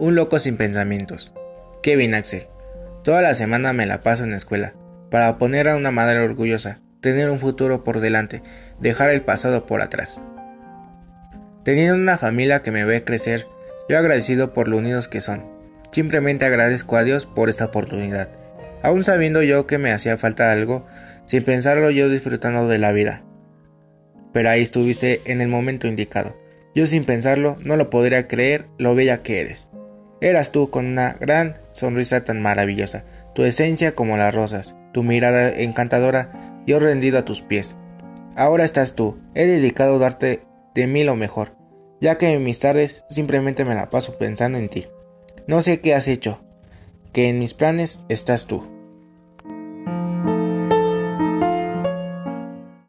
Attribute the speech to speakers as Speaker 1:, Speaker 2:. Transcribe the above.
Speaker 1: Un loco sin pensamientos. Kevin Axel. Toda la semana me la paso en la escuela, para poner a una madre orgullosa, tener un futuro por delante, dejar el pasado por atrás. Teniendo una familia que me ve crecer, yo agradecido por lo unidos que son. Simplemente agradezco a Dios por esta oportunidad. Aún sabiendo yo que me hacía falta algo, sin pensarlo yo disfrutando de la vida. Pero ahí estuviste en el momento indicado. Yo sin pensarlo no lo podría creer lo bella que eres. Eras tú con una gran sonrisa tan maravillosa, tu esencia como las rosas, tu mirada encantadora, yo rendido a tus pies. Ahora estás tú, he dedicado a darte de mí lo mejor, ya que en mis tardes simplemente me la paso pensando en ti. No sé qué has hecho, que en mis planes estás tú.